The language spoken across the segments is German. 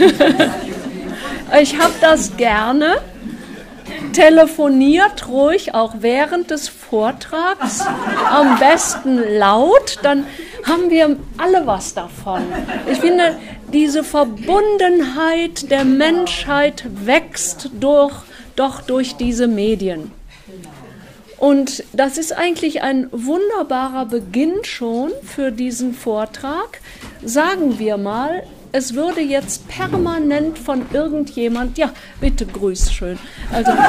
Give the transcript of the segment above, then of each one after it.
ich habe das gerne. Telefoniert ruhig auch während des Vortrags, am besten laut, dann haben wir alle was davon. Ich finde, diese Verbundenheit der Menschheit wächst durch, doch durch diese Medien. Und das ist eigentlich ein wunderbarer Beginn schon für diesen Vortrag. Sagen wir mal, es würde jetzt permanent von irgendjemand, ja, bitte grüß schön. Also,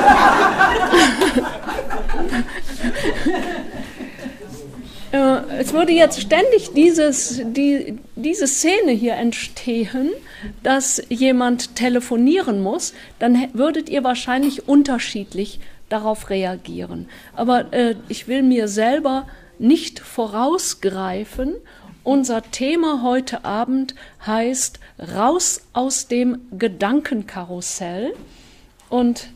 äh, es würde jetzt ständig dieses, die, diese Szene hier entstehen, dass jemand telefonieren muss, dann würdet ihr wahrscheinlich unterschiedlich darauf reagieren. Aber äh, ich will mir selber nicht vorausgreifen. Unser Thema heute Abend heißt Raus aus dem Gedankenkarussell. Und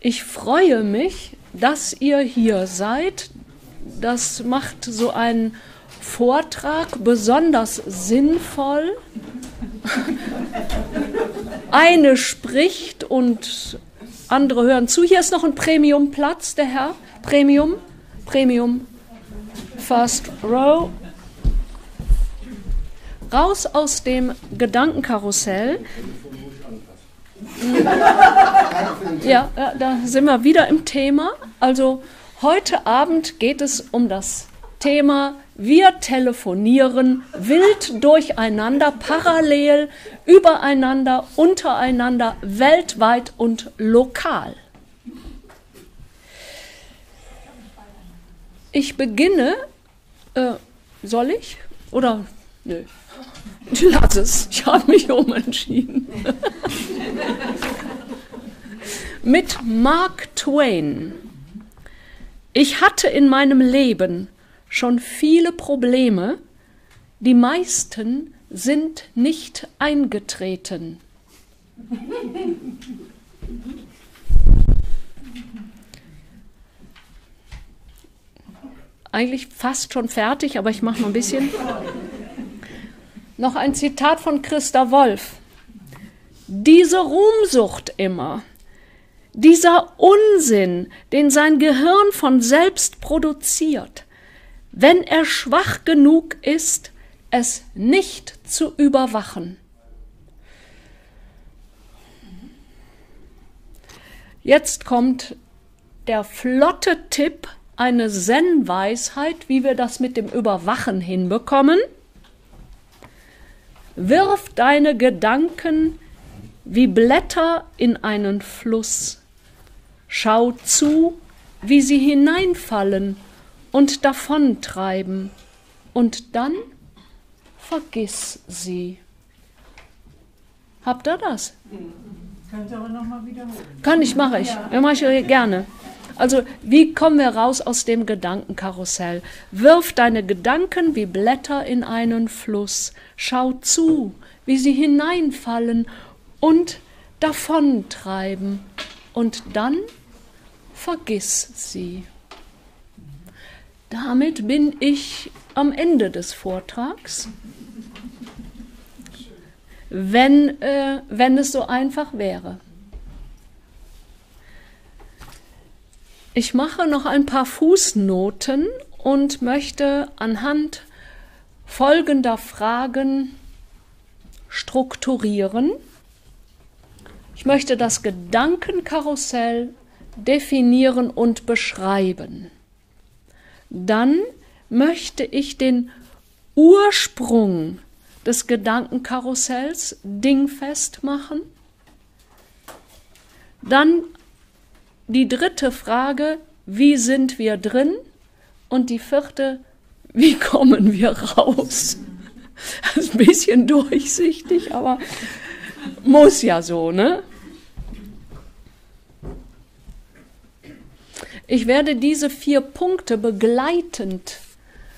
ich freue mich, dass ihr hier seid. Das macht so einen Vortrag besonders sinnvoll. Eine spricht und andere hören zu. Hier ist noch ein Premiumplatz, der Herr. Premium, Premium, First Row. Raus aus dem Gedankenkarussell. Ja, da sind wir wieder im Thema. Also heute Abend geht es um das Thema wir telefonieren wild durcheinander, parallel, übereinander, untereinander, weltweit und lokal. Ich beginne, äh, soll ich? Oder nö? Lass es, ich habe mich umentschieden. Mit Mark Twain. Ich hatte in meinem Leben schon viele Probleme, die meisten sind nicht eingetreten. Eigentlich fast schon fertig, aber ich mache noch ein bisschen. Noch ein Zitat von Christa Wolf. Diese Ruhmsucht immer, dieser Unsinn, den sein Gehirn von selbst produziert, wenn er schwach genug ist, es nicht zu überwachen. Jetzt kommt der flotte Tipp, eine Zen-Weisheit, wie wir das mit dem Überwachen hinbekommen. Wirf deine Gedanken wie Blätter in einen Fluss. Schau zu, wie sie hineinfallen und davontreiben, und dann vergiss sie. Habt ihr das? Kannst du aber nochmal wiederholen. Kann ich, mache ich. Ja, mache ich gerne. Also, wie kommen wir raus aus dem Gedankenkarussell? Wirf deine Gedanken wie Blätter in einen Fluss. Schau zu, wie sie hineinfallen und davontreiben. Und dann vergiss sie. Damit bin ich am Ende des Vortrags. Wenn, äh, wenn es so einfach wäre. Ich mache noch ein paar Fußnoten und möchte anhand folgender Fragen strukturieren. Ich möchte das Gedankenkarussell definieren und beschreiben dann möchte ich den Ursprung des Gedankenkarussells dingfest machen. Dann die dritte Frage, wie sind wir drin? Und die vierte, wie kommen wir raus? Das ist ein bisschen durchsichtig, aber muss ja so, ne? Ich werde diese vier Punkte begleitend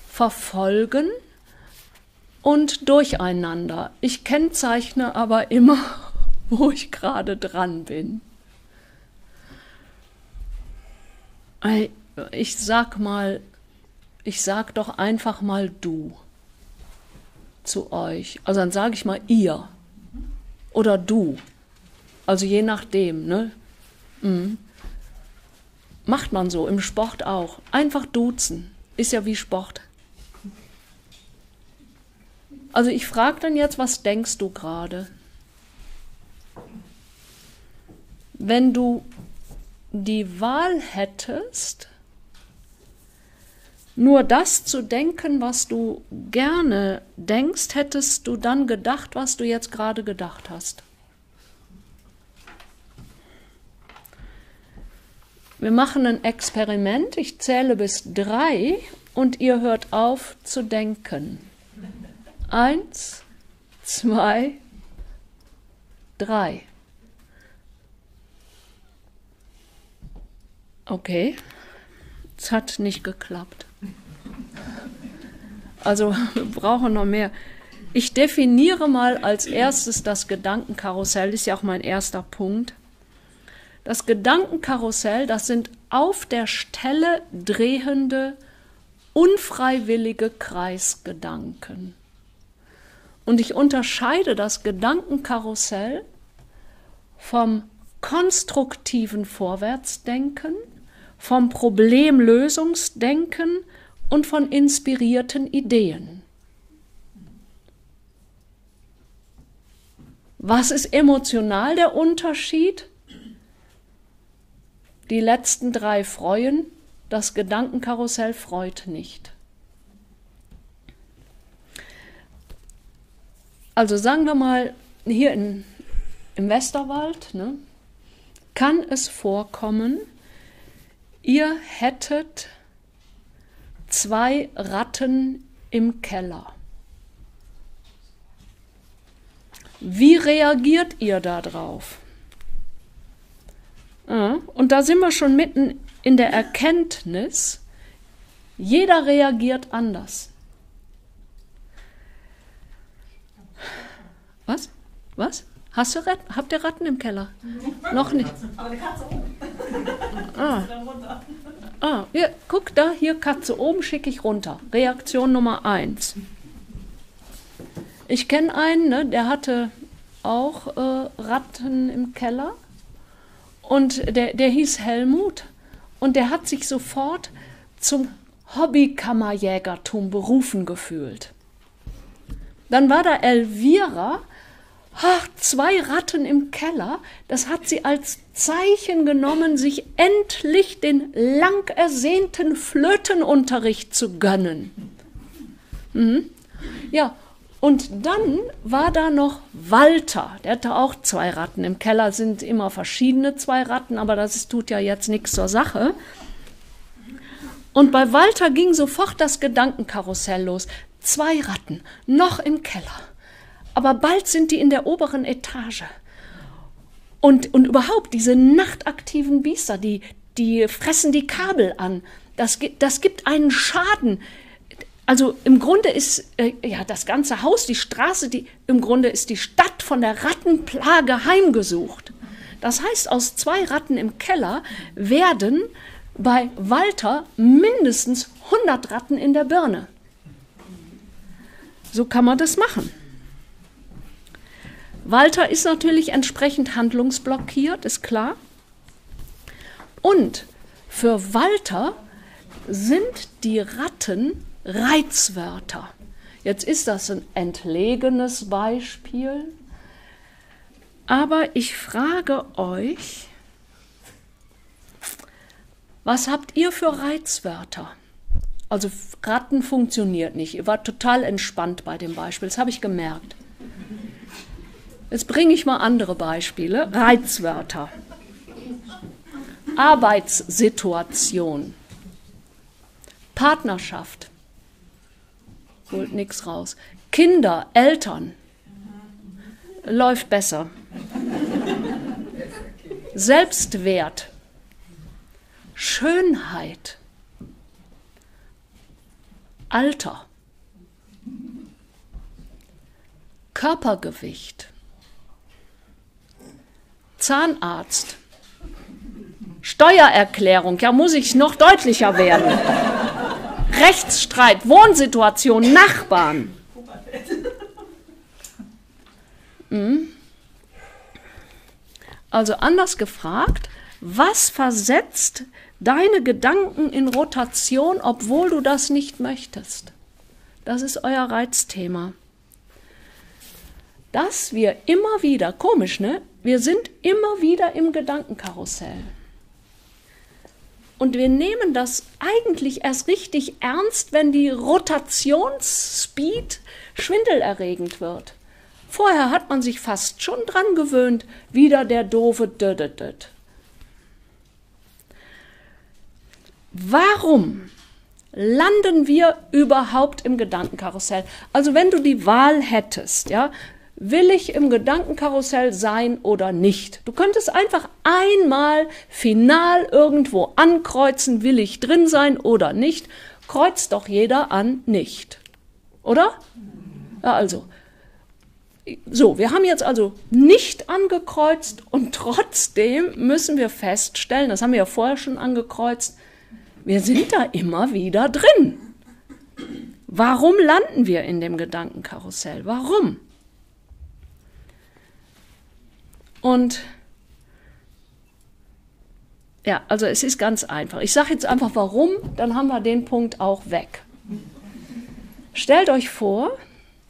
verfolgen und durcheinander. Ich kennzeichne aber immer, wo ich gerade dran bin. Ich sag mal ich sag doch einfach mal du zu euch. Also dann sage ich mal ihr oder du. Also je nachdem, ne? Mhm. Macht man so, im Sport auch. Einfach duzen. Ist ja wie Sport. Also ich frage dann jetzt, was denkst du gerade? Wenn du die Wahl hättest, nur das zu denken, was du gerne denkst, hättest du dann gedacht, was du jetzt gerade gedacht hast. Wir machen ein Experiment. Ich zähle bis drei und ihr hört auf zu denken. Eins, zwei, drei. Okay, es hat nicht geklappt. Also wir brauchen noch mehr. Ich definiere mal als erstes das Gedankenkarussell, ist ja auch mein erster Punkt. Das Gedankenkarussell, das sind auf der Stelle drehende, unfreiwillige Kreisgedanken. Und ich unterscheide das Gedankenkarussell vom konstruktiven Vorwärtsdenken, vom Problemlösungsdenken und von inspirierten Ideen. Was ist emotional der Unterschied? Die letzten drei freuen, das Gedankenkarussell freut nicht. Also sagen wir mal, hier in, im Westerwald ne, kann es vorkommen, ihr hättet zwei Ratten im Keller. Wie reagiert ihr darauf? Und da sind wir schon mitten in der Erkenntnis, jeder reagiert anders. Was? Was? Hast du Ratten? Habt ihr Ratten im Keller? Noch nicht. Aber eine Katze oben. Ah. ah, hier, guck da, hier Katze oben schicke ich runter. Reaktion Nummer eins. Ich kenne einen, ne, der hatte auch äh, Ratten im Keller und der, der hieß Helmut und der hat sich sofort zum Hobbykammerjägertum berufen gefühlt. Dann war da Elvira, ach, zwei Ratten im Keller, das hat sie als Zeichen genommen, sich endlich den lang ersehnten Flötenunterricht zu gönnen. Mhm. Ja, und dann war da noch Walter, der hatte auch zwei Ratten. Im Keller sind immer verschiedene zwei Ratten, aber das tut ja jetzt nichts zur Sache. Und bei Walter ging sofort das Gedankenkarussell los. Zwei Ratten, noch im Keller. Aber bald sind die in der oberen Etage. Und, und überhaupt, diese nachtaktiven Biester, die, die fressen die Kabel an. Das, das gibt einen Schaden also im Grunde ist äh, ja das ganze Haus, die Straße, die im Grunde ist die Stadt von der Rattenplage heimgesucht. Das heißt, aus zwei Ratten im Keller werden bei Walter mindestens 100 Ratten in der Birne. So kann man das machen. Walter ist natürlich entsprechend handlungsblockiert, ist klar. Und für Walter sind die Ratten Reizwörter. Jetzt ist das ein entlegenes Beispiel, aber ich frage euch, was habt ihr für Reizwörter? Also Ratten funktioniert nicht. Ihr wart total entspannt bei dem Beispiel, das habe ich gemerkt. Jetzt bringe ich mal andere Beispiele. Reizwörter. Arbeitssituation. Partnerschaft holt nichts raus. Kinder, Eltern, läuft besser. Selbstwert, Schönheit, Alter, Körpergewicht, Zahnarzt, Steuererklärung, ja muss ich noch deutlicher werden. Rechtsstreit, Wohnsituation, Nachbarn. Hm? Also anders gefragt, was versetzt deine Gedanken in Rotation, obwohl du das nicht möchtest? Das ist euer Reizthema. Dass wir immer wieder, komisch, ne? Wir sind immer wieder im Gedankenkarussell. Und wir nehmen das eigentlich erst richtig ernst, wenn die Rotationsspeed schwindelerregend wird. Vorher hat man sich fast schon dran gewöhnt, wieder der doofe Dödedet. Warum landen wir überhaupt im Gedankenkarussell? Also wenn du die Wahl hättest, ja, will ich im Gedankenkarussell sein oder nicht? Du könntest einfach einmal final irgendwo ankreuzen, will ich drin sein oder nicht? Kreuzt doch jeder an nicht. Oder? Ja, also. So, wir haben jetzt also nicht angekreuzt und trotzdem müssen wir feststellen, das haben wir ja vorher schon angekreuzt, wir sind da immer wieder drin. Warum landen wir in dem Gedankenkarussell? Warum? Und ja, also es ist ganz einfach. Ich sage jetzt einfach warum, dann haben wir den Punkt auch weg. Stellt euch vor,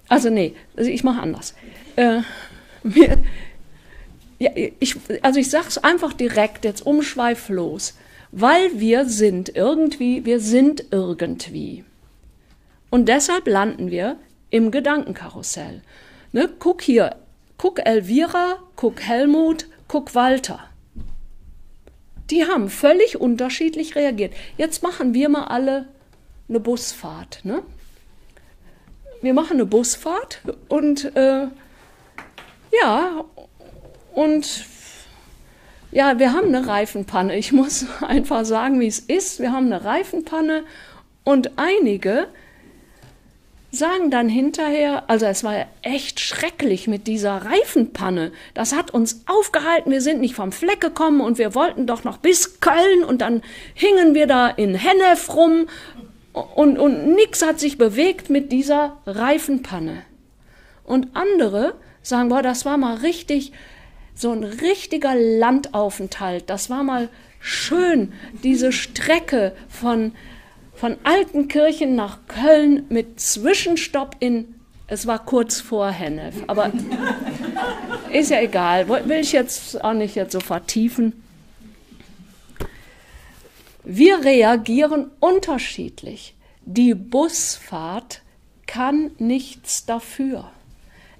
also nee, also ich mache anders. Äh, mir, ja, ich, also ich sage es einfach direkt, jetzt umschweiflos, weil wir sind irgendwie, wir sind irgendwie. Und deshalb landen wir im Gedankenkarussell. Ne, guck hier, Guck Elvira, guck Helmut, guck Walter. Die haben völlig unterschiedlich reagiert. Jetzt machen wir mal alle eine Busfahrt. Ne? Wir machen eine Busfahrt und äh, ja, und ja, wir haben eine Reifenpanne. Ich muss einfach sagen, wie es ist. Wir haben eine Reifenpanne und einige sagen dann hinterher, also es war echt schrecklich mit dieser Reifenpanne. Das hat uns aufgehalten, wir sind nicht vom Fleck gekommen und wir wollten doch noch bis Köln und dann hingen wir da in Hennef rum und, und nix hat sich bewegt mit dieser Reifenpanne. Und andere sagen, boah, das war mal richtig, so ein richtiger Landaufenthalt. Das war mal schön, diese Strecke von von Altenkirchen nach Köln mit Zwischenstopp in, es war kurz vor Hennef, aber ist ja egal, will ich jetzt auch nicht jetzt so vertiefen. Wir reagieren unterschiedlich. Die Busfahrt kann nichts dafür.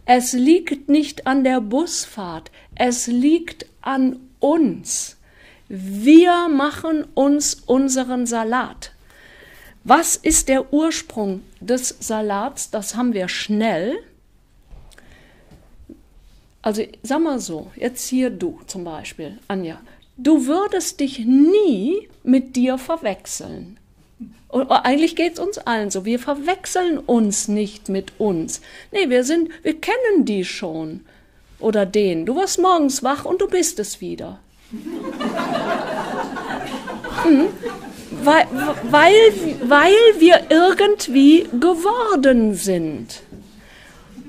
Es liegt nicht an der Busfahrt, es liegt an uns. Wir machen uns unseren Salat. Was ist der Ursprung des Salats? Das haben wir schnell. Also sag mal so, jetzt hier du zum Beispiel, Anja, du würdest dich nie mit dir verwechseln. Und eigentlich geht es uns allen so. Wir verwechseln uns nicht mit uns. Nee, wir sind, wir kennen die schon. Oder den. Du warst morgens wach und du bist es wieder. mhm weil, weil, wir irgendwie geworden sind.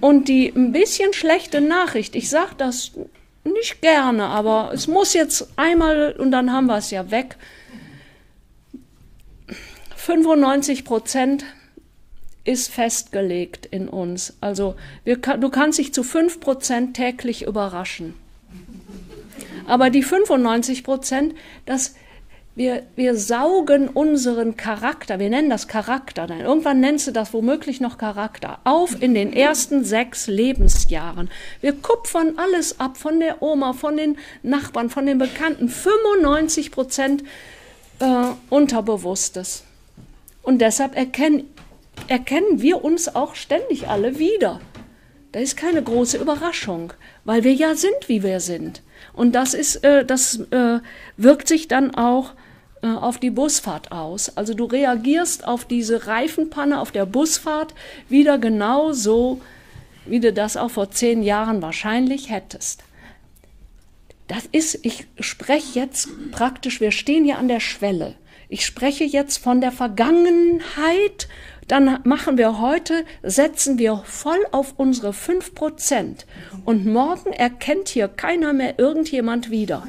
Und die ein bisschen schlechte Nachricht, ich sage das nicht gerne, aber es muss jetzt einmal und dann haben wir es ja weg. 95 Prozent ist festgelegt in uns. Also wir, du kannst dich zu 5 Prozent täglich überraschen. Aber die 95 Prozent, das wir, wir saugen unseren Charakter, wir nennen das Charakter, nein, irgendwann nennst du das womöglich noch Charakter, auf in den ersten sechs Lebensjahren. Wir kupfern alles ab von der Oma, von den Nachbarn, von den Bekannten, 95 Prozent äh, Unterbewusstes. Und deshalb erkennen, erkennen wir uns auch ständig alle wieder. Da ist keine große Überraschung, weil wir ja sind, wie wir sind. Und das ist, äh, das äh, wirkt sich dann auch äh, auf die Busfahrt aus. Also du reagierst auf diese Reifenpanne auf der Busfahrt wieder genau so, wie du das auch vor zehn Jahren wahrscheinlich hättest. Das ist, ich spreche jetzt praktisch, wir stehen hier an der Schwelle. Ich spreche jetzt von der Vergangenheit. Dann machen wir heute, setzen wir voll auf unsere fünf Prozent. Und morgen erkennt hier keiner mehr irgendjemand wieder.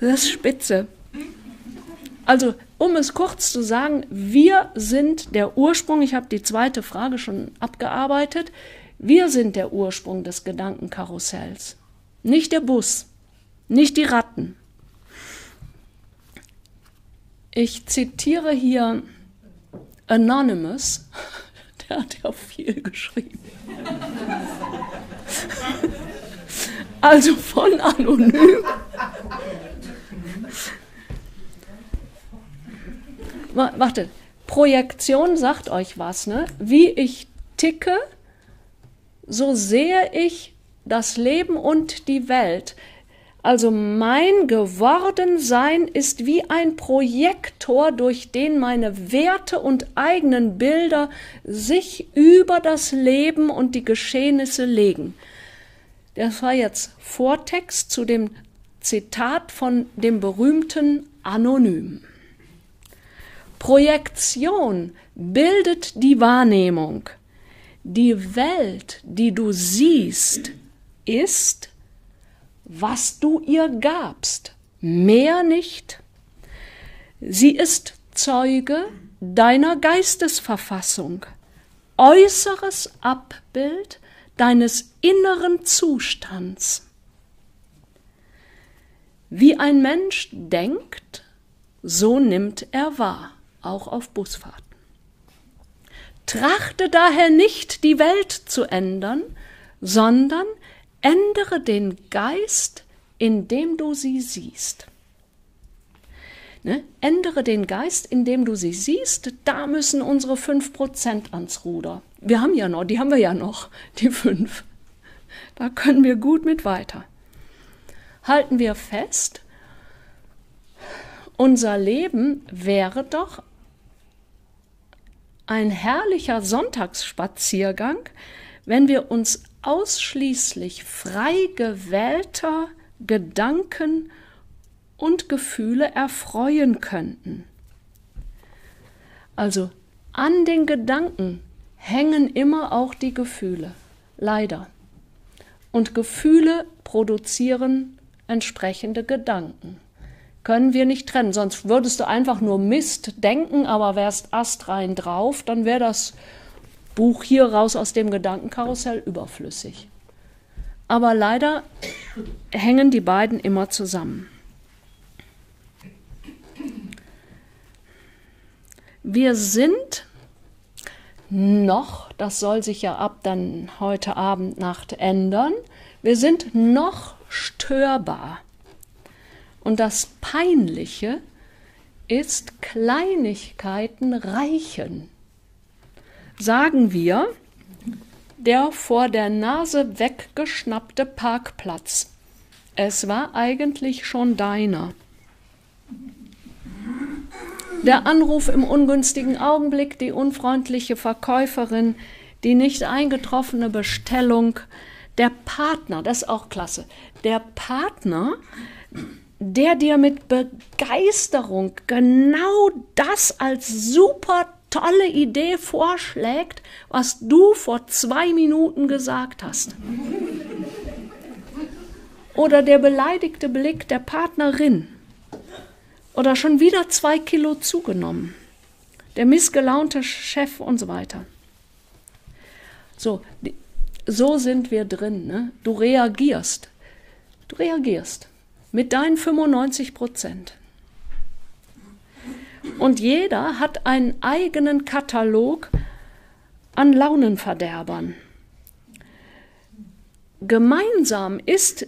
Das ist spitze. Also, um es kurz zu sagen, wir sind der Ursprung, ich habe die zweite Frage schon abgearbeitet, wir sind der Ursprung des Gedankenkarussells, nicht der Bus, nicht die Ratten. Ich zitiere hier Anonymous, der hat ja viel geschrieben. Also von anonym warte, Projektion sagt euch was, ne? Wie ich ticke, so sehe ich das Leben und die Welt. Also mein Gewordensein ist wie ein Projektor, durch den meine Werte und eigenen Bilder sich über das Leben und die Geschehnisse legen. Das war jetzt Vortext zu dem Zitat von dem berühmten Anonym. Projektion bildet die Wahrnehmung. Die Welt, die du siehst, ist, was du ihr gabst, mehr nicht. Sie ist Zeuge deiner Geistesverfassung, äußeres Abbild deines inneren Zustands. Wie ein Mensch denkt, so nimmt er wahr auch auf Busfahrten. Trachte daher nicht, die Welt zu ändern, sondern ändere den Geist, indem du sie siehst. Ne? Ändere den Geist, indem du sie siehst. Da müssen unsere 5% ans Ruder. Wir haben ja noch, die haben wir ja noch, die 5. Da können wir gut mit weiter. Halten wir fest, unser Leben wäre doch ein herrlicher Sonntagsspaziergang, wenn wir uns ausschließlich frei gewählter Gedanken und Gefühle erfreuen könnten. Also an den Gedanken hängen immer auch die Gefühle, leider. Und Gefühle produzieren entsprechende Gedanken können wir nicht trennen. Sonst würdest du einfach nur Mist denken, aber wärst astrein drauf, dann wäre das Buch hier raus aus dem Gedankenkarussell überflüssig. Aber leider hängen die beiden immer zusammen. Wir sind noch, das soll sich ja ab dann heute Abend, Nacht ändern, wir sind noch störbar. Und das Peinliche ist Kleinigkeiten reichen. Sagen wir, der vor der Nase weggeschnappte Parkplatz. Es war eigentlich schon deiner. Der Anruf im ungünstigen Augenblick, die unfreundliche Verkäuferin, die nicht eingetroffene Bestellung, der Partner, das ist auch klasse. Der Partner, der dir mit Begeisterung genau das als super tolle Idee vorschlägt, was du vor zwei Minuten gesagt hast. Oder der beleidigte Blick der Partnerin. Oder schon wieder zwei Kilo zugenommen. Der missgelaunte Chef und so weiter. So, so sind wir drin. Ne? Du reagierst. Du reagierst mit deinen 95 Prozent. Und jeder hat einen eigenen Katalog an Launenverderbern. Gemeinsam ist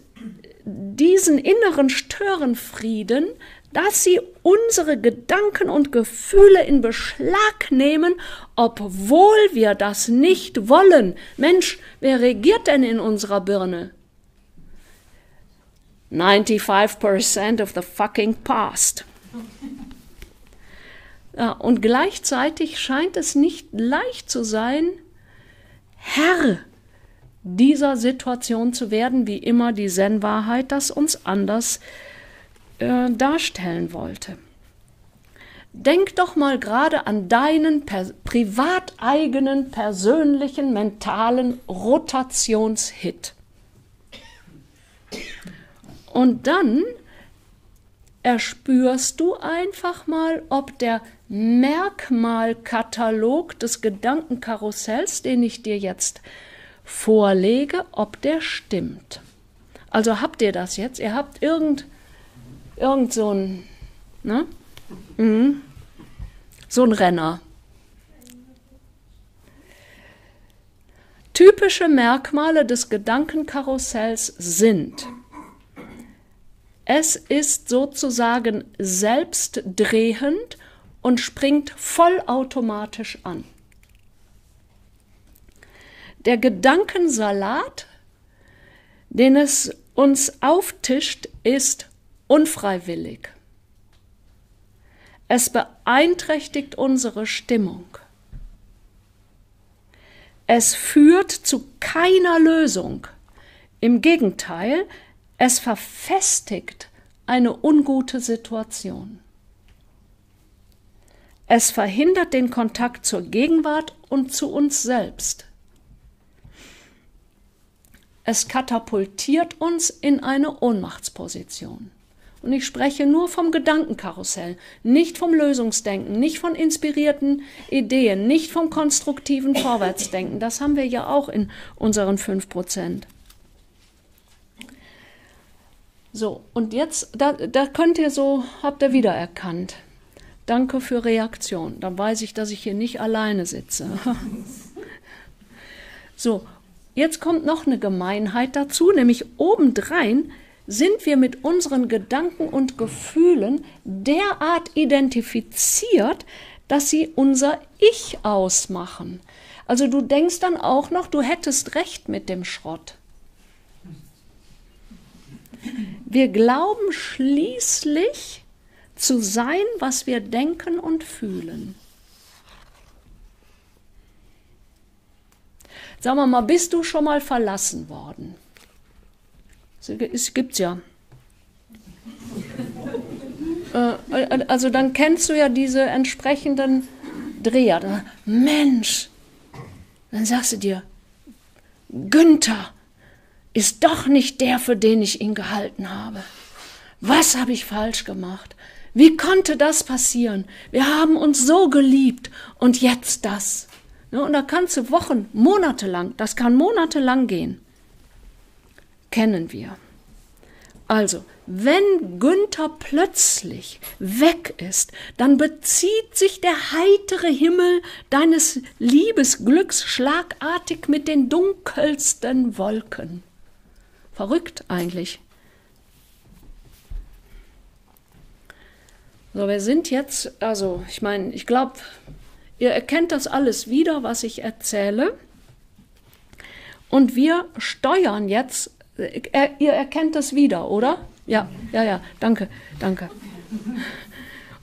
diesen inneren Störenfrieden, dass sie unsere Gedanken und Gefühle in Beschlag nehmen, obwohl wir das nicht wollen. Mensch, wer regiert denn in unserer Birne? 95% of the fucking past. Und gleichzeitig scheint es nicht leicht zu sein, Herr dieser Situation zu werden, wie immer die Zen-Wahrheit das uns anders äh, darstellen wollte. denk doch mal gerade an deinen per privateigenen, persönlichen, mentalen Rotationshit. Und dann erspürst du einfach mal, ob der Merkmalkatalog des Gedankenkarussells, den ich dir jetzt vorlege, ob der stimmt. Also habt ihr das jetzt? Ihr habt irgend, irgend so ein, ne? Mhm. so ein Renner. Typische Merkmale des Gedankenkarussells sind es ist sozusagen selbstdrehend und springt vollautomatisch an. Der Gedankensalat, den es uns auftischt, ist unfreiwillig. Es beeinträchtigt unsere Stimmung. Es führt zu keiner Lösung. Im Gegenteil, es verfestigt eine ungute Situation. Es verhindert den Kontakt zur Gegenwart und zu uns selbst. Es katapultiert uns in eine Ohnmachtsposition. Und ich spreche nur vom Gedankenkarussell, nicht vom Lösungsdenken, nicht von inspirierten Ideen, nicht vom konstruktiven Vorwärtsdenken. Das haben wir ja auch in unseren fünf Prozent. So, und jetzt, da, da könnt ihr so, habt ihr wiedererkannt. Danke für Reaktion. Dann weiß ich, dass ich hier nicht alleine sitze. so, jetzt kommt noch eine Gemeinheit dazu, nämlich obendrein sind wir mit unseren Gedanken und Gefühlen derart identifiziert, dass sie unser Ich ausmachen. Also du denkst dann auch noch, du hättest recht mit dem Schrott. Wir glauben schließlich zu sein, was wir denken und fühlen. Sagen wir mal, bist du schon mal verlassen worden? Es gibt's ja. Äh, also dann kennst du ja diese entsprechenden Dreher. Mensch, dann sagst du dir, Günther, ist doch nicht der, für den ich ihn gehalten habe. Was habe ich falsch gemacht? Wie konnte das passieren? Wir haben uns so geliebt und jetzt das. Und da kannst du Wochen, Monate lang, das kann monatelang gehen. Kennen wir. Also, wenn Günther plötzlich weg ist, dann bezieht sich der heitere Himmel deines Liebesglücks schlagartig mit den dunkelsten Wolken. Verrückt eigentlich. So, wir sind jetzt, also ich meine, ich glaube, ihr erkennt das alles wieder, was ich erzähle. Und wir steuern jetzt, äh, ihr erkennt das wieder, oder? Ja, ja, ja, danke, danke.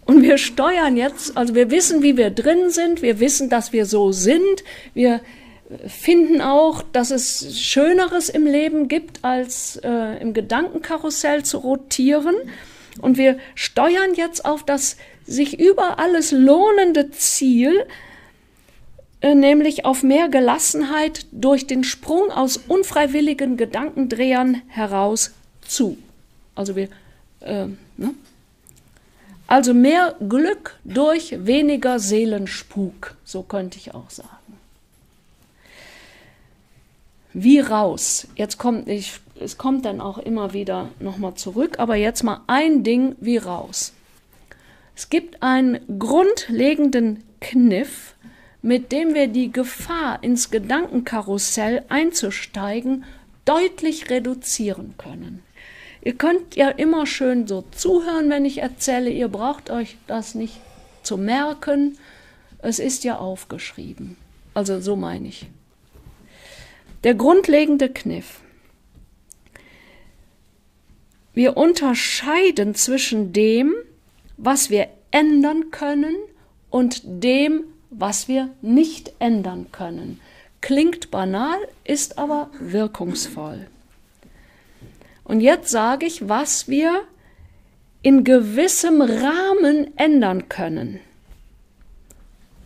Und wir steuern jetzt, also wir wissen, wie wir drin sind, wir wissen, dass wir so sind, wir finden auch, dass es Schöneres im Leben gibt, als äh, im Gedankenkarussell zu rotieren. Und wir steuern jetzt auf das sich über alles lohnende Ziel, äh, nämlich auf mehr Gelassenheit durch den Sprung aus unfreiwilligen Gedankendrehern heraus zu. Also wir, äh, ne? Also mehr Glück durch weniger Seelenspuk, so könnte ich auch sagen. Wie raus? Jetzt kommt, ich, es kommt dann auch immer wieder nochmal zurück, aber jetzt mal ein Ding wie raus. Es gibt einen grundlegenden Kniff, mit dem wir die Gefahr, ins Gedankenkarussell einzusteigen, deutlich reduzieren können. Ihr könnt ja immer schön so zuhören, wenn ich erzähle, ihr braucht euch das nicht zu merken, es ist ja aufgeschrieben. Also so meine ich. Der grundlegende Kniff. Wir unterscheiden zwischen dem, was wir ändern können und dem, was wir nicht ändern können. Klingt banal, ist aber wirkungsvoll. Und jetzt sage ich, was wir in gewissem Rahmen ändern können.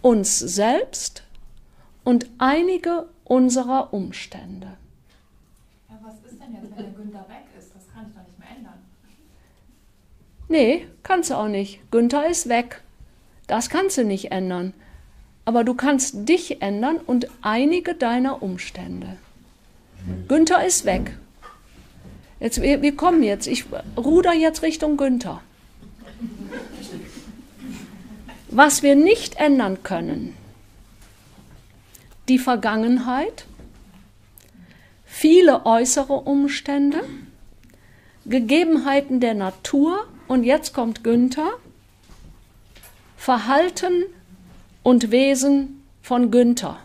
Uns selbst und einige unserer Umstände. Ja, was ist denn jetzt, wenn der Günther weg ist? Das kann ich doch nicht mehr ändern. Nee, kannst du auch nicht. Günther ist weg. Das kannst du nicht ändern. Aber du kannst dich ändern und einige deiner Umstände. Günther ist weg. Jetzt, wir, wir kommen jetzt. Ich ruder jetzt Richtung Günther. Was wir nicht ändern können, die Vergangenheit, viele äußere Umstände, Gegebenheiten der Natur und jetzt kommt Günther, Verhalten und Wesen von Günther,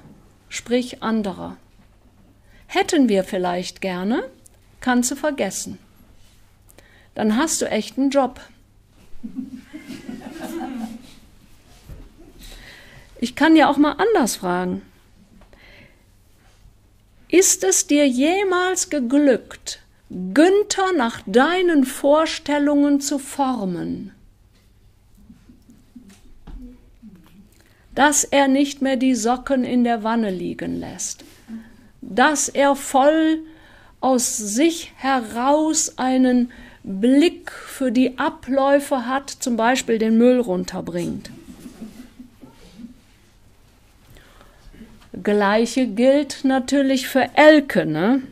sprich anderer. Hätten wir vielleicht gerne, kannst du vergessen. Dann hast du echt einen Job. Ich kann ja auch mal anders fragen. Ist es dir jemals geglückt, Günther nach deinen Vorstellungen zu formen? Dass er nicht mehr die Socken in der Wanne liegen lässt, dass er voll aus sich heraus einen Blick für die Abläufe hat, zum Beispiel den Müll runterbringt. Gleiche gilt natürlich für Elke. Ne?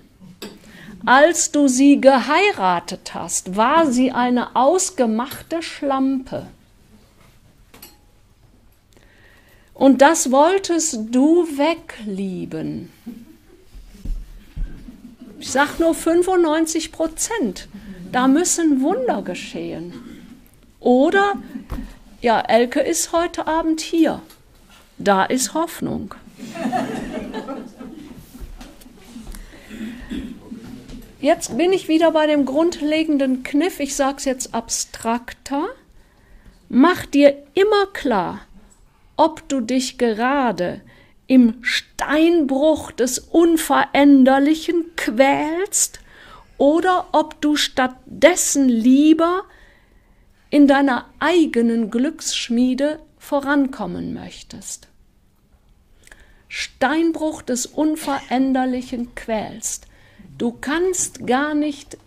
Als du sie geheiratet hast, war sie eine ausgemachte Schlampe. Und das wolltest du weglieben. Ich sage nur 95 Prozent. Da müssen Wunder geschehen. Oder, ja, Elke ist heute Abend hier. Da ist Hoffnung. Jetzt bin ich wieder bei dem grundlegenden Kniff, ich sage es jetzt abstrakter. Mach dir immer klar, ob du dich gerade im Steinbruch des Unveränderlichen quälst oder ob du stattdessen lieber in deiner eigenen Glücksschmiede vorankommen möchtest. Steinbruch des Unveränderlichen quälst. Du kannst gar nicht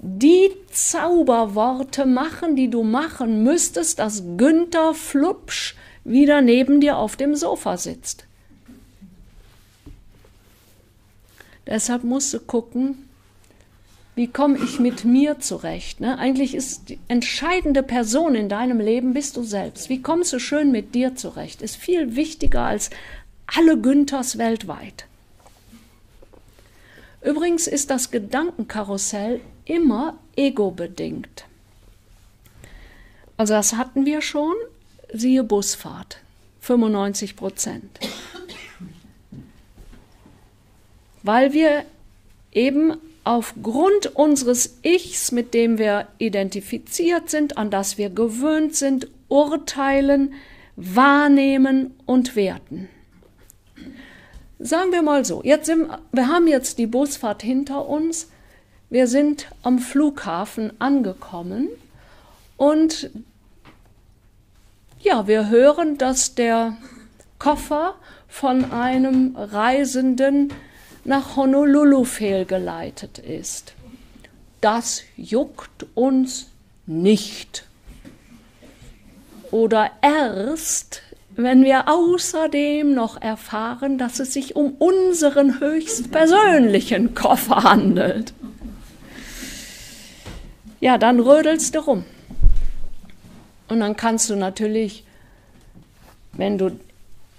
die Zauberworte machen, die du machen müsstest, dass Günther Flupsch wieder neben dir auf dem Sofa sitzt. Deshalb musst du gucken, wie komme ich mit mir zurecht? Ne? Eigentlich ist die entscheidende Person in deinem Leben bist du selbst. Wie kommst du schön mit dir zurecht? Ist viel wichtiger als alle Günthers weltweit. Übrigens ist das Gedankenkarussell immer ego-bedingt. Also das hatten wir schon, siehe Busfahrt, 95 Prozent. Weil wir eben aufgrund unseres Ichs, mit dem wir identifiziert sind, an das wir gewöhnt sind, urteilen, wahrnehmen und werten. Sagen wir mal so, jetzt sind, wir haben jetzt die Busfahrt hinter uns, wir sind am Flughafen angekommen und ja, wir hören, dass der Koffer von einem Reisenden nach Honolulu fehlgeleitet ist. Das juckt uns nicht. Oder erst, wenn wir außerdem noch erfahren, dass es sich um unseren höchstpersönlichen Koffer handelt. Ja, dann rödelst du rum. Und dann kannst du natürlich, wenn du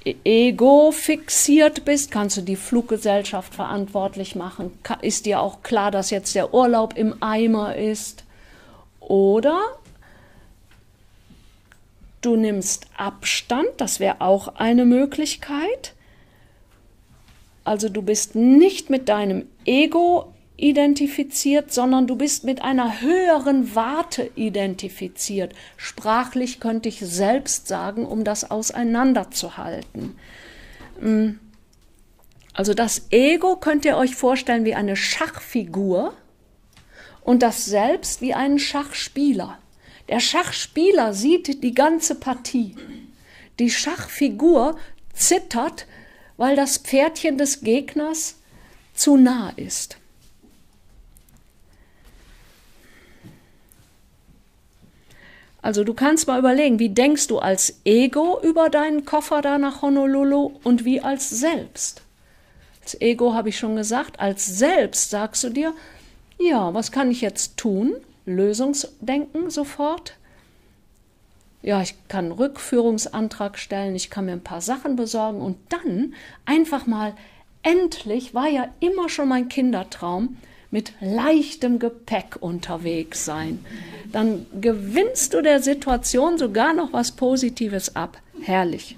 ego fixiert bist, kannst du die Fluggesellschaft verantwortlich machen. Ist dir auch klar, dass jetzt der Urlaub im Eimer ist? Oder du nimmst Abstand, das wäre auch eine Möglichkeit. Also du bist nicht mit deinem Ego identifiziert, sondern du bist mit einer höheren Warte identifiziert. Sprachlich könnte ich selbst sagen, um das auseinanderzuhalten. Mm. Also das Ego könnt ihr euch vorstellen wie eine Schachfigur und das Selbst wie einen Schachspieler. Der Schachspieler sieht die ganze Partie. Die Schachfigur zittert, weil das Pferdchen des Gegners zu nah ist. Also du kannst mal überlegen, wie denkst du als Ego über deinen Koffer da nach Honolulu und wie als Selbst. Als Ego habe ich schon gesagt, als Selbst sagst du dir, ja, was kann ich jetzt tun? Lösungsdenken sofort. Ja, ich kann einen Rückführungsantrag stellen, ich kann mir ein paar Sachen besorgen und dann einfach mal endlich, war ja immer schon mein Kindertraum, mit leichtem Gepäck unterwegs sein. Dann gewinnst du der Situation sogar noch was Positives ab. Herrlich.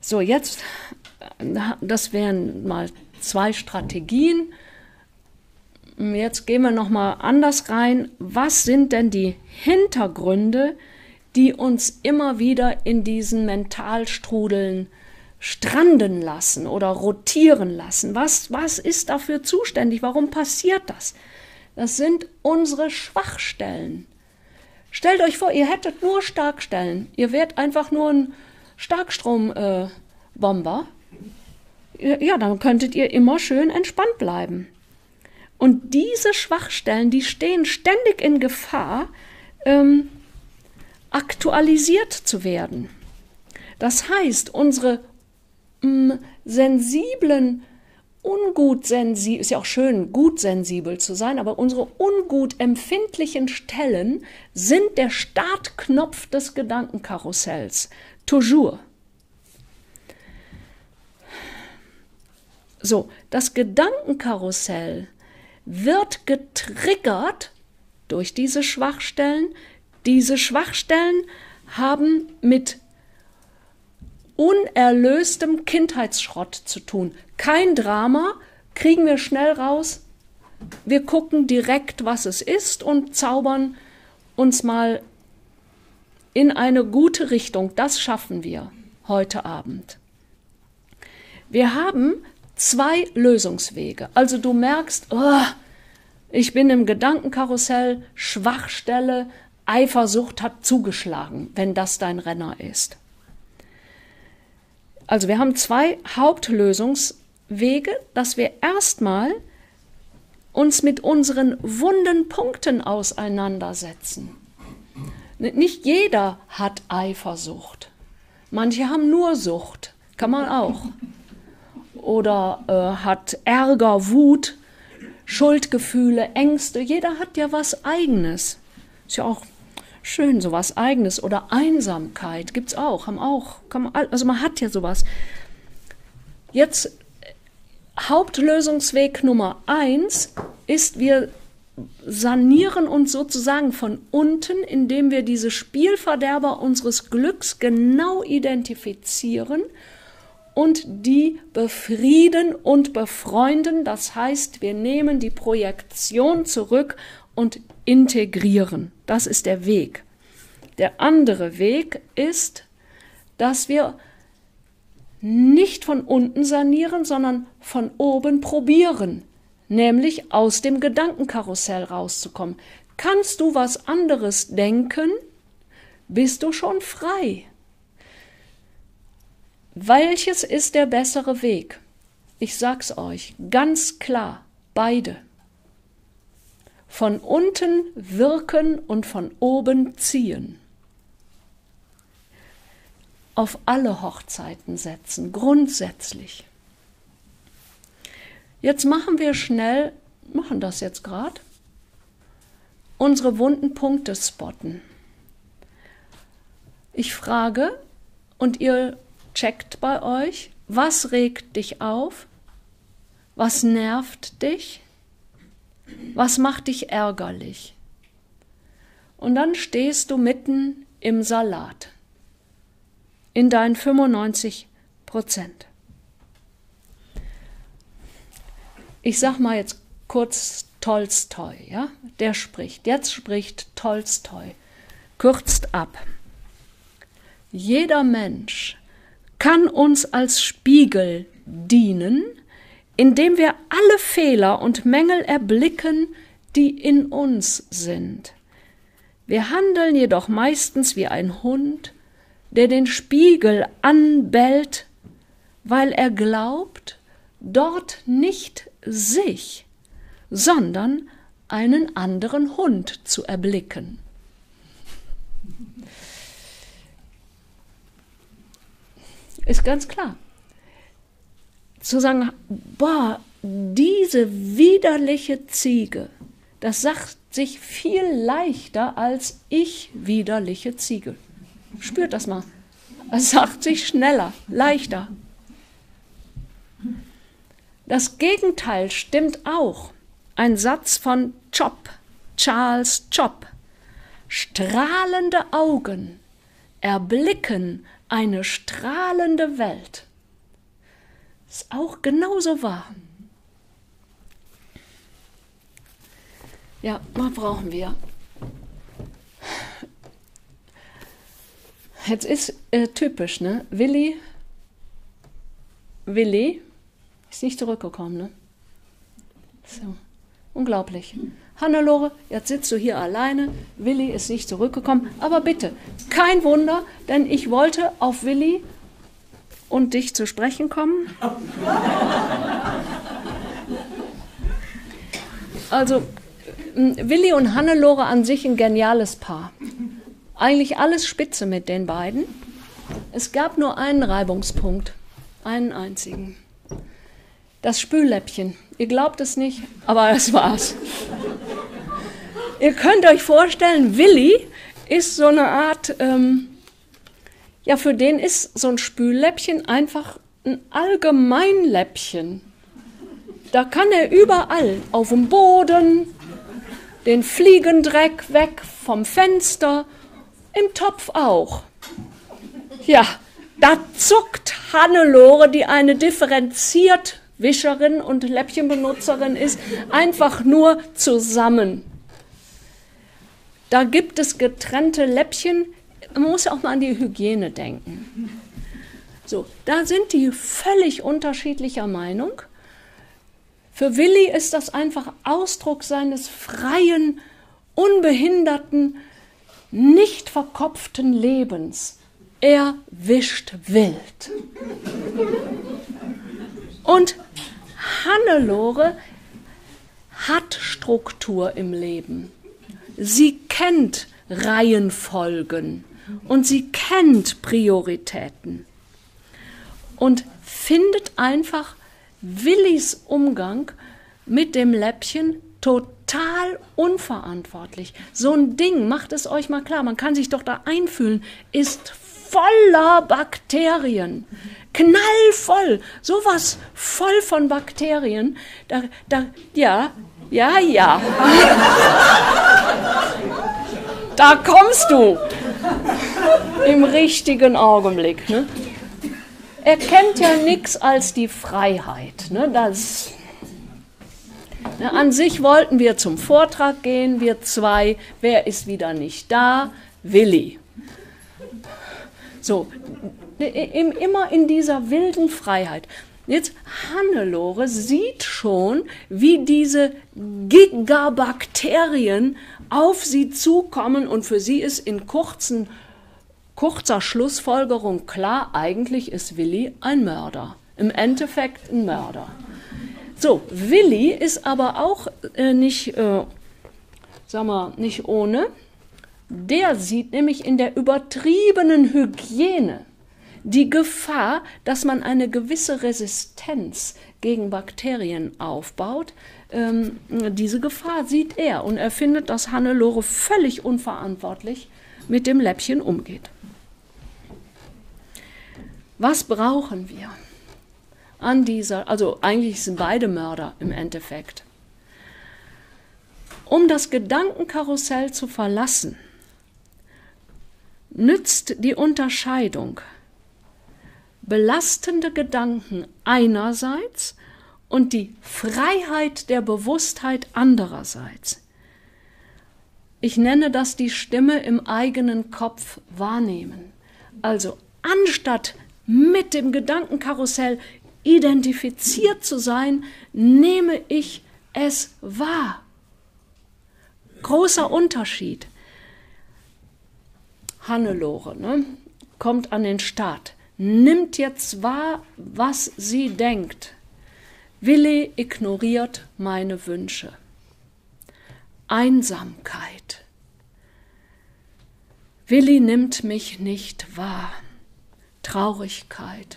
So, jetzt, das wären mal zwei Strategien. Jetzt gehen wir noch mal anders rein. Was sind denn die Hintergründe, die uns immer wieder in diesen Mentalstrudeln stranden lassen oder rotieren lassen. Was, was ist dafür zuständig? Warum passiert das? Das sind unsere Schwachstellen. Stellt euch vor, ihr hättet nur Starkstellen. Ihr wärt einfach nur ein Starkstrombomber. Äh, ja, dann könntet ihr immer schön entspannt bleiben. Und diese Schwachstellen, die stehen ständig in Gefahr, ähm, aktualisiert zu werden. Das heißt, unsere mh, sensiblen, ungut sensibel, ist ja auch schön, gut sensibel zu sein, aber unsere ungut empfindlichen Stellen sind der Startknopf des Gedankenkarussells. Toujours. So, das Gedankenkarussell wird getriggert durch diese Schwachstellen. Diese Schwachstellen haben mit unerlöstem Kindheitsschrott zu tun. Kein Drama, kriegen wir schnell raus. Wir gucken direkt, was es ist und zaubern uns mal in eine gute Richtung. Das schaffen wir heute Abend. Wir haben zwei Lösungswege. Also du merkst, oh, ich bin im Gedankenkarussell, Schwachstelle, Eifersucht hat zugeschlagen, wenn das dein Renner ist. Also wir haben zwei Hauptlösungswege, dass wir erstmal uns mit unseren wunden Punkten auseinandersetzen. Nicht jeder hat Eifersucht. Manche haben nur Sucht, kann man auch. Oder äh, hat Ärger, Wut, Schuldgefühle, Ängste. Jeder hat ja was Eigenes. Ist ja auch schön, sowas eigenes oder Einsamkeit gibt's auch, haben auch, man, also man hat ja sowas. Jetzt Hauptlösungsweg Nummer eins ist, wir sanieren uns sozusagen von unten, indem wir diese Spielverderber unseres Glücks genau identifizieren und die befrieden und befreunden. Das heißt, wir nehmen die Projektion zurück und integrieren. Das ist der Weg. Der andere Weg ist, dass wir nicht von unten sanieren, sondern von oben probieren, nämlich aus dem Gedankenkarussell rauszukommen. Kannst du was anderes denken, bist du schon frei. Welches ist der bessere Weg? Ich sag's euch ganz klar, beide von unten wirken und von oben ziehen. Auf alle Hochzeiten setzen, grundsätzlich. Jetzt machen wir schnell, machen das jetzt gerade, unsere wunden Punkte spotten. Ich frage und ihr checkt bei euch, was regt dich auf, was nervt dich, was macht dich ärgerlich? Und dann stehst du mitten im Salat. In deinen 95 Prozent. Ich sag mal jetzt kurz Tolstoi, ja? Der spricht. Jetzt spricht Tolstoi. Kürzt ab. Jeder Mensch kann uns als Spiegel dienen, indem wir alle Fehler und Mängel erblicken, die in uns sind. Wir handeln jedoch meistens wie ein Hund, der den Spiegel anbellt, weil er glaubt, dort nicht sich, sondern einen anderen Hund zu erblicken. Ist ganz klar. Zu sagen, boah, diese widerliche Ziege, das sagt sich viel leichter als ich widerliche Ziege. Spürt das mal. Es sagt sich schneller, leichter. Das Gegenteil stimmt auch. Ein Satz von Chop, Charles Chop. Strahlende Augen erblicken eine strahlende Welt. Ist auch genauso wahr. Ja, was brauchen wir? Jetzt ist äh, typisch, ne? Willi, Willi ist nicht zurückgekommen, ne? So, unglaublich. Hannelore, jetzt sitzt du hier alleine, Willi ist nicht zurückgekommen, aber bitte, kein Wunder, denn ich wollte auf Willi und dich zu sprechen kommen. Also, Willi und Hannelore an sich ein geniales Paar. Eigentlich alles spitze mit den beiden. Es gab nur einen Reibungspunkt, einen einzigen. Das Spülläppchen. Ihr glaubt es nicht, aber es war's. Ihr könnt euch vorstellen, Willi ist so eine Art, ähm, ja, für den ist so ein Spülläppchen einfach ein Allgemeinläppchen. Da kann er überall, auf dem Boden, den Fliegendreck weg vom Fenster, im Topf auch. Ja, da zuckt Hannelore, die eine differenziert Wischerin und Läppchenbenutzerin ist, einfach nur zusammen. Da gibt es getrennte Läppchen. Man muss ja auch mal an die Hygiene denken. So, da sind die völlig unterschiedlicher Meinung. Für Willi ist das einfach Ausdruck seines freien, unbehinderten, nicht verkopften Lebens. Er wischt wild. Und Hannelore hat Struktur im Leben. Sie kennt Reihenfolgen und sie kennt Prioritäten und findet einfach Willis Umgang mit dem Läppchen total unverantwortlich. So ein Ding, macht es euch mal klar, man kann sich doch da einfühlen, ist voller Bakterien. Knallvoll, sowas voll von Bakterien. Da, da, ja, ja, ja. da kommst du im richtigen Augenblick. Ne? Er kennt ja nichts als die Freiheit. Ne? Das, ne? An sich wollten wir zum Vortrag gehen, wir zwei. Wer ist wieder nicht da? Willi. So, immer in dieser wilden Freiheit. Jetzt Hannelore sieht schon, wie diese Gigabakterien auf sie zukommen und für sie ist in kurzen, kurzer Schlussfolgerung klar, eigentlich ist Willi ein Mörder. Im Endeffekt ein Mörder. So, Willi ist aber auch äh, nicht, äh, sag mal, nicht ohne. Der sieht nämlich in der übertriebenen Hygiene die Gefahr, dass man eine gewisse Resistenz gegen Bakterien aufbaut, ähm, diese Gefahr sieht er und er findet, dass Hannelore völlig unverantwortlich mit dem Läppchen umgeht. Was brauchen wir an dieser, also eigentlich sind beide Mörder im Endeffekt. Um das Gedankenkarussell zu verlassen, nützt die Unterscheidung belastende Gedanken einerseits und die Freiheit der Bewusstheit andererseits. Ich nenne das die Stimme im eigenen Kopf wahrnehmen. Also anstatt mit dem Gedankenkarussell identifiziert zu sein, nehme ich es wahr. Großer Unterschied. Hannelore ne, kommt an den Start, nimmt jetzt wahr, was sie denkt. Willi ignoriert meine Wünsche. Einsamkeit. Willi nimmt mich nicht wahr. Traurigkeit.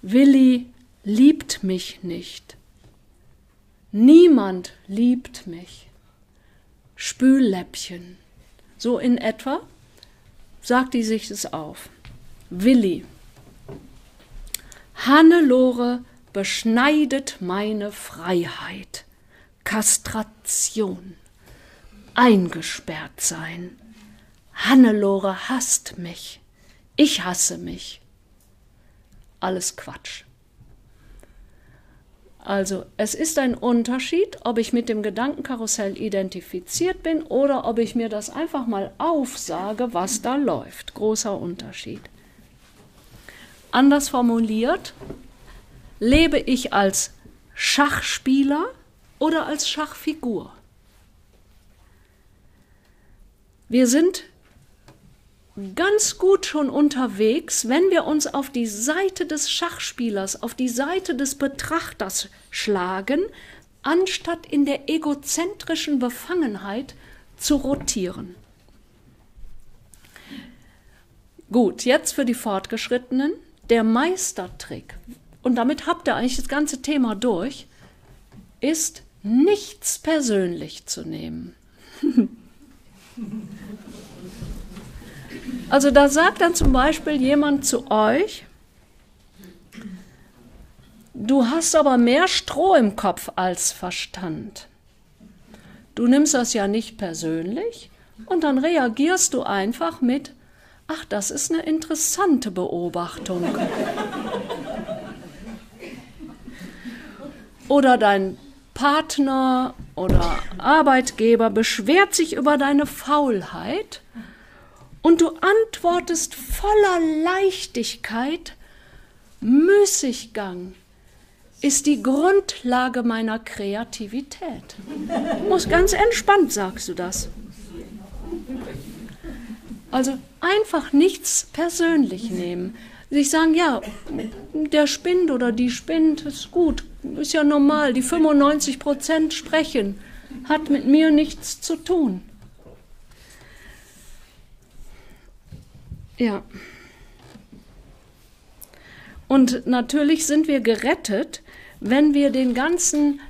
Willi liebt mich nicht. Niemand liebt mich. Spülläppchen. So in etwa sagt die sich es auf. Willi. Hannelore beschneidet meine Freiheit. Kastration. Eingesperrt sein. Hannelore hasst mich. Ich hasse mich. Alles Quatsch. Also es ist ein Unterschied, ob ich mit dem Gedankenkarussell identifiziert bin oder ob ich mir das einfach mal aufsage, was da läuft. Großer Unterschied. Anders formuliert, lebe ich als Schachspieler oder als Schachfigur? Wir sind ganz gut schon unterwegs, wenn wir uns auf die Seite des Schachspielers, auf die Seite des Betrachters schlagen, anstatt in der egozentrischen Befangenheit zu rotieren. Gut, jetzt für die Fortgeschrittenen der Meistertrick, und damit habt ihr eigentlich das ganze Thema durch, ist nichts persönlich zu nehmen. Also da sagt dann zum Beispiel jemand zu euch, du hast aber mehr Stroh im Kopf als Verstand. Du nimmst das ja nicht persönlich und dann reagierst du einfach mit, ach, das ist eine interessante Beobachtung. Oder dein Partner oder Arbeitgeber beschwert sich über deine Faulheit und du antwortest voller Leichtigkeit, Müßiggang ist die Grundlage meiner Kreativität. Du musst ganz entspannt sagst du das. Also einfach nichts persönlich nehmen. Sich sagen, ja, der spinnt oder die spinnt, ist gut, ist ja normal, die 95 Prozent sprechen, hat mit mir nichts zu tun. Ja. Und natürlich sind wir gerettet, wenn wir den ganzen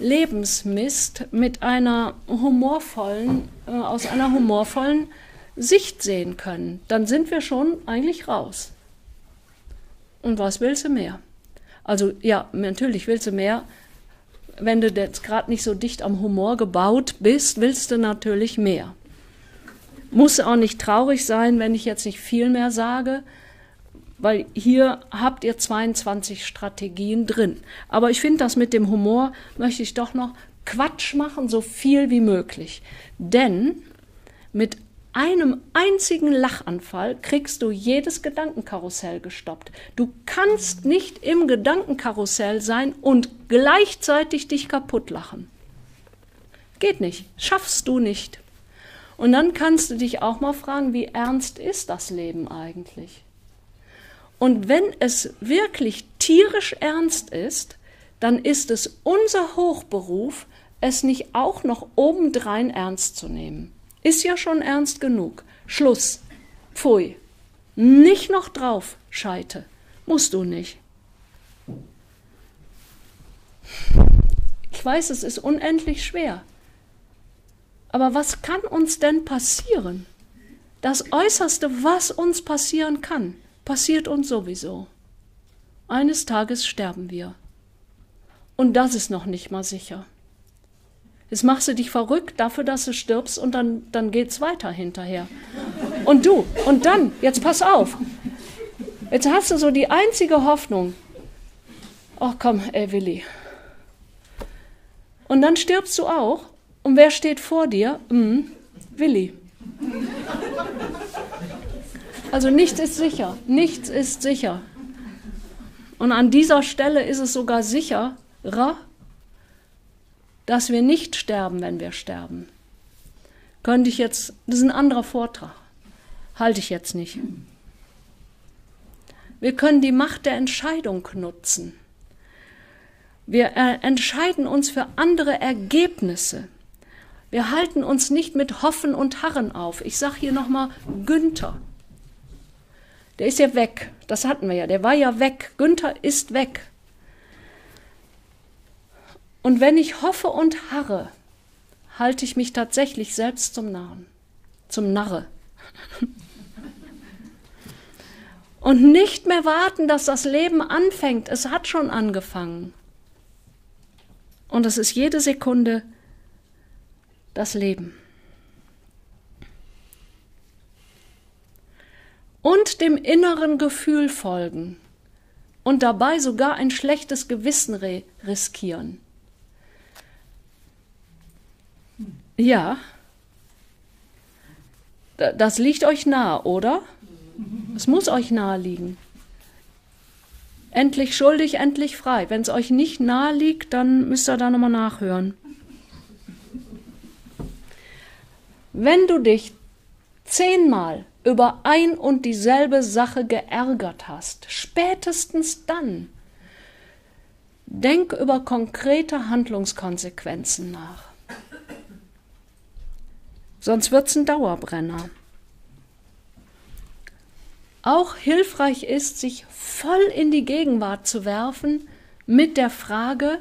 Lebensmist mit einer humorvollen, äh, aus einer humorvollen Sicht sehen können. Dann sind wir schon eigentlich raus. Und was willst du mehr? Also ja, natürlich willst du mehr. Wenn du jetzt gerade nicht so dicht am Humor gebaut bist, willst du natürlich mehr. Muss auch nicht traurig sein, wenn ich jetzt nicht viel mehr sage, weil hier habt ihr 22 Strategien drin. Aber ich finde, das mit dem Humor möchte ich doch noch Quatsch machen, so viel wie möglich. Denn mit einem einzigen Lachanfall kriegst du jedes Gedankenkarussell gestoppt. Du kannst nicht im Gedankenkarussell sein und gleichzeitig dich kaputt lachen. Geht nicht, schaffst du nicht. Und dann kannst du dich auch mal fragen, wie ernst ist das Leben eigentlich? Und wenn es wirklich tierisch ernst ist, dann ist es unser Hochberuf, es nicht auch noch obendrein ernst zu nehmen. Ist ja schon ernst genug. Schluss. Pfui. Nicht noch drauf, Scheite. Musst du nicht. Ich weiß, es ist unendlich schwer. Aber was kann uns denn passieren? Das Äußerste, was uns passieren kann, passiert uns sowieso. Eines Tages sterben wir. Und das ist noch nicht mal sicher. Jetzt machst du dich verrückt dafür, dass du stirbst und dann, dann geht's weiter hinterher. Und du, und dann, jetzt pass auf. Jetzt hast du so die einzige Hoffnung. Ach komm, ey Willi. Und dann stirbst du auch und wer steht vor dir? Hm, Willi. Also nichts ist sicher. Nichts ist sicher. Und an dieser Stelle ist es sogar sicherer, dass wir nicht sterben, wenn wir sterben. Könnte ich jetzt, das ist ein anderer Vortrag, halte ich jetzt nicht. Wir können die Macht der Entscheidung nutzen. Wir äh, entscheiden uns für andere Ergebnisse. Wir halten uns nicht mit Hoffen und Harren auf. Ich sage hier nochmal Günther. Der ist ja weg. Das hatten wir ja. Der war ja weg. Günther ist weg. Und wenn ich hoffe und harre, halte ich mich tatsächlich selbst zum Narren, zum Narre. Und nicht mehr warten, dass das Leben anfängt. Es hat schon angefangen. Und es ist jede Sekunde das Leben. Und dem inneren Gefühl folgen und dabei sogar ein schlechtes Gewissen riskieren. Ja, das liegt euch nah, oder? Es muss euch nahe liegen. Endlich schuldig, endlich frei. Wenn es euch nicht nahe liegt, dann müsst ihr da nochmal nachhören. Wenn du dich zehnmal über ein und dieselbe Sache geärgert hast, spätestens dann, denk über konkrete Handlungskonsequenzen nach. Sonst wird es ein Dauerbrenner. Auch hilfreich ist, sich voll in die Gegenwart zu werfen mit der Frage,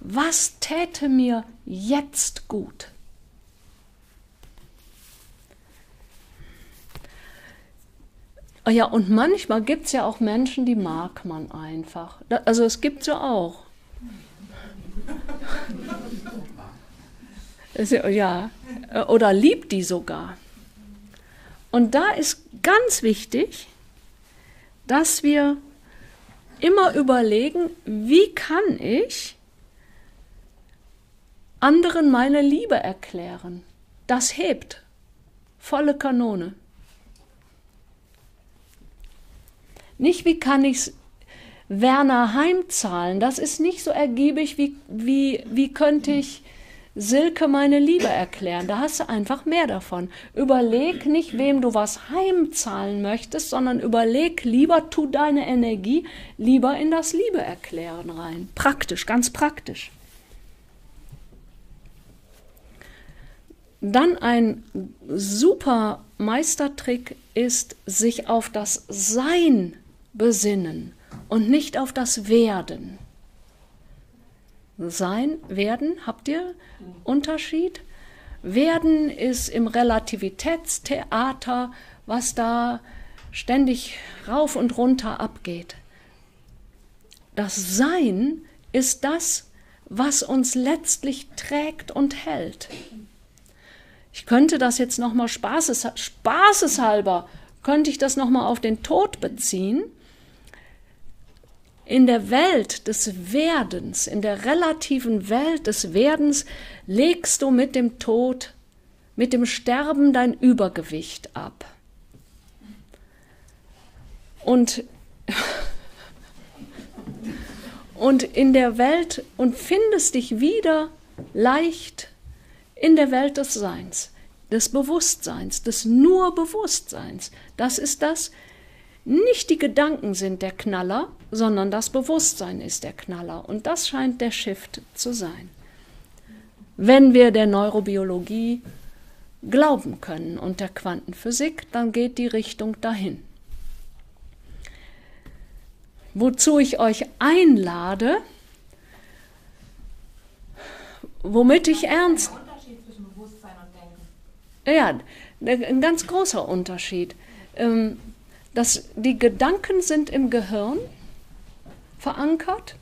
was täte mir jetzt gut? Ja, und manchmal gibt es ja auch Menschen, die mag man einfach. Also es gibt ja auch. Ja, oder liebt die sogar. Und da ist ganz wichtig, dass wir immer überlegen, wie kann ich anderen meine Liebe erklären. Das hebt. Volle Kanone. Nicht, wie kann ich Werner heimzahlen. Das ist nicht so ergiebig, wie, wie, wie könnte ich Silke meine Liebe erklären. Da hast du einfach mehr davon. Überleg nicht, wem du was heimzahlen möchtest, sondern überleg lieber, tu deine Energie lieber in das Liebe erklären rein. Praktisch, ganz praktisch. Dann ein super Meistertrick ist, sich auf das Sein besinnen und nicht auf das Werden. Sein, werden, habt ihr Unterschied? Werden ist im Relativitätstheater, was da ständig rauf und runter abgeht. Das Sein ist das, was uns letztlich trägt und hält. Ich könnte das jetzt nochmal spaßes, spaßeshalber, könnte ich das nochmal auf den Tod beziehen in der Welt des Werdens, in der relativen Welt des Werdens, legst du mit dem Tod, mit dem Sterben dein Übergewicht ab. Und, und in der Welt und findest dich wieder leicht in der Welt des Seins, des Bewusstseins, des nur Bewusstseins. Das ist das, nicht die Gedanken sind der Knaller, sondern das Bewusstsein ist der Knaller. Und das scheint der Shift zu sein. Wenn wir der Neurobiologie glauben können und der Quantenphysik, dann geht die Richtung dahin. Wozu ich euch einlade, womit ich ernst. Ja, ein ganz großer Unterschied. Ähm, dass die Gedanken sind im Gehirn verankert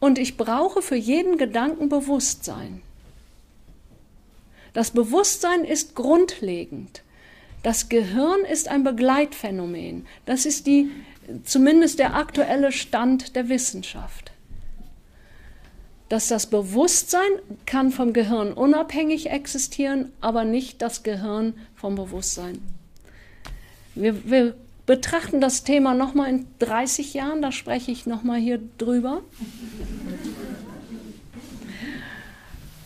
und ich brauche für jeden Gedanken Bewusstsein. Das Bewusstsein ist grundlegend. Das Gehirn ist ein Begleitphänomen. Das ist die, zumindest der aktuelle Stand der Wissenschaft. Dass das Bewusstsein kann vom Gehirn unabhängig existieren, aber nicht das Gehirn vom Bewusstsein. Wir, wir betrachten das Thema nochmal in 30 Jahren, da spreche ich nochmal hier drüber.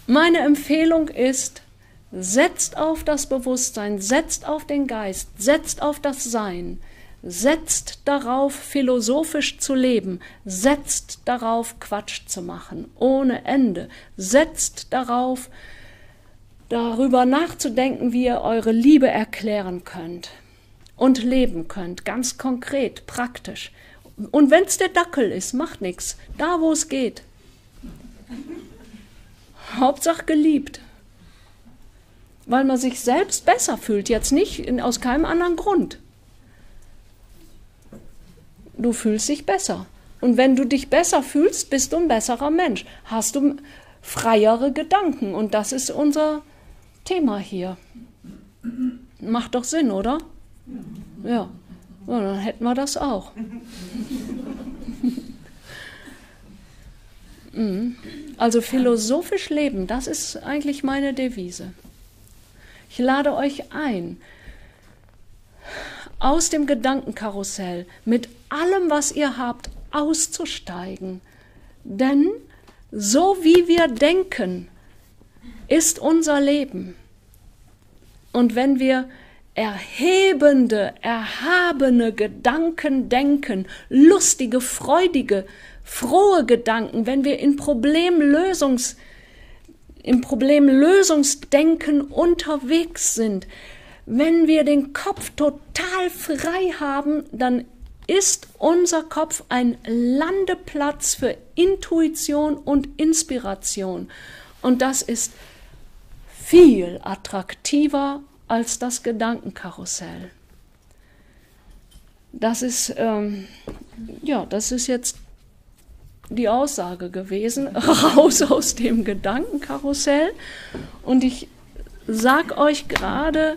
Meine Empfehlung ist, setzt auf das Bewusstsein, setzt auf den Geist, setzt auf das Sein, setzt darauf, philosophisch zu leben, setzt darauf, Quatsch zu machen, ohne Ende, setzt darauf, darüber nachzudenken, wie ihr eure Liebe erklären könnt und leben könnt, ganz konkret, praktisch. Und wenn es der Dackel ist, macht nichts, da wo es geht. Hauptsache geliebt. Weil man sich selbst besser fühlt, jetzt nicht aus keinem anderen Grund. Du fühlst dich besser. Und wenn du dich besser fühlst, bist du ein besserer Mensch. Hast du freiere Gedanken. Und das ist unser Thema hier. Macht doch Sinn, oder? Ja. ja dann hätten wir das auch. Mhm. Also philosophisch leben, das ist eigentlich meine Devise. Ich lade euch ein, aus dem Gedankenkarussell mit allem, was ihr habt, auszusteigen. Denn so wie wir denken, ist unser Leben. Und wenn wir erhebende, erhabene Gedanken denken, lustige, freudige, frohe Gedanken, wenn wir in Problemlösungs im Problemlösungsdenken unterwegs sind, wenn wir den Kopf total frei haben, dann ist unser Kopf ein Landeplatz für Intuition und Inspiration. Und das ist viel attraktiver als das Gedankenkarussell. Das ist, ähm, ja, das ist jetzt die Aussage gewesen, raus aus dem Gedankenkarussell. Und ich sag euch gerade,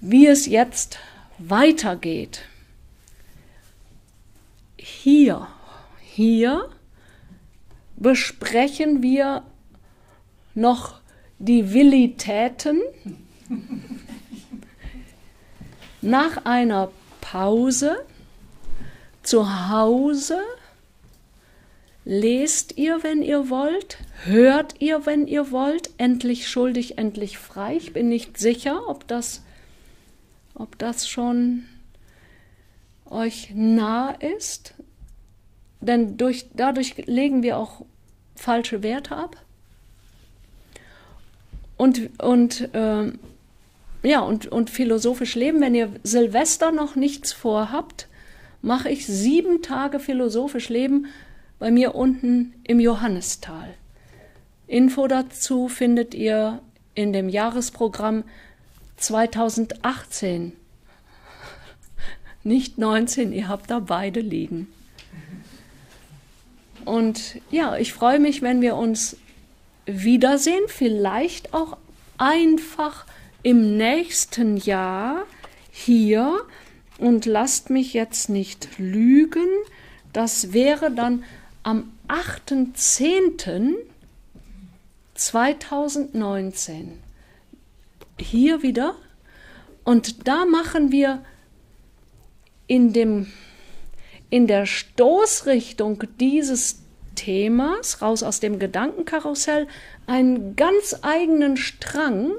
wie es jetzt weitergeht. Hier, hier besprechen wir noch die Willitäten nach einer Pause zu Hause lest ihr, wenn ihr wollt, hört ihr, wenn ihr wollt, endlich schuldig, endlich frei. Ich bin nicht sicher, ob das, ob das schon euch nah ist, denn durch, dadurch legen wir auch falsche Werte ab. Und, und, äh, ja, und, und philosophisch leben, wenn ihr Silvester noch nichts vorhabt, mache ich sieben Tage philosophisch Leben bei mir unten im Johannistal. Info dazu findet ihr in dem Jahresprogramm 2018. Nicht 19, ihr habt da beide liegen. Und ja, ich freue mich, wenn wir uns wiedersehen, vielleicht auch einfach im nächsten Jahr hier und lasst mich jetzt nicht lügen, das wäre dann am 8.10.2019. Hier wieder. Und da machen wir in, dem, in der Stoßrichtung dieses Themas, raus aus dem Gedankenkarussell, einen ganz eigenen Strang,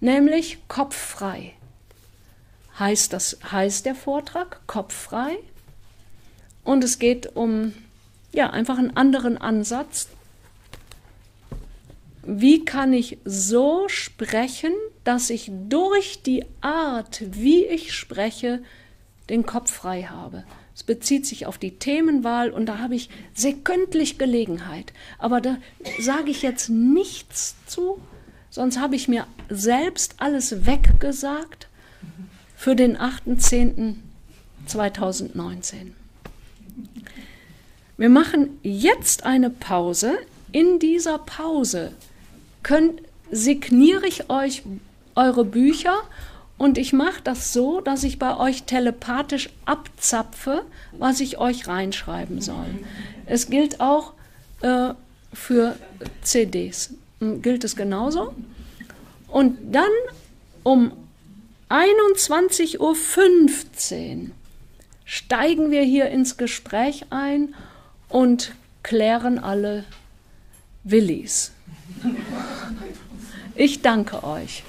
nämlich kopffrei heißt, das, heißt der Vortrag Kopffrei. Und es geht um ja, einfach einen anderen Ansatz. Wie kann ich so sprechen, dass ich durch die Art, wie ich spreche, den Kopf frei habe? Es bezieht sich auf die Themenwahl und da habe ich sekündlich Gelegenheit. Aber da sage ich jetzt nichts zu, sonst habe ich mir selbst alles weggesagt für den 8.10.2019. Wir machen jetzt eine Pause. In dieser Pause könnt, signiere ich euch eure Bücher und ich mache das so, dass ich bei euch telepathisch abzapfe, was ich euch reinschreiben soll. Es gilt auch äh, für CDs. Gilt es genauso? Und dann um 21.15 Uhr steigen wir hier ins Gespräch ein und klären alle Willis. Ich danke euch.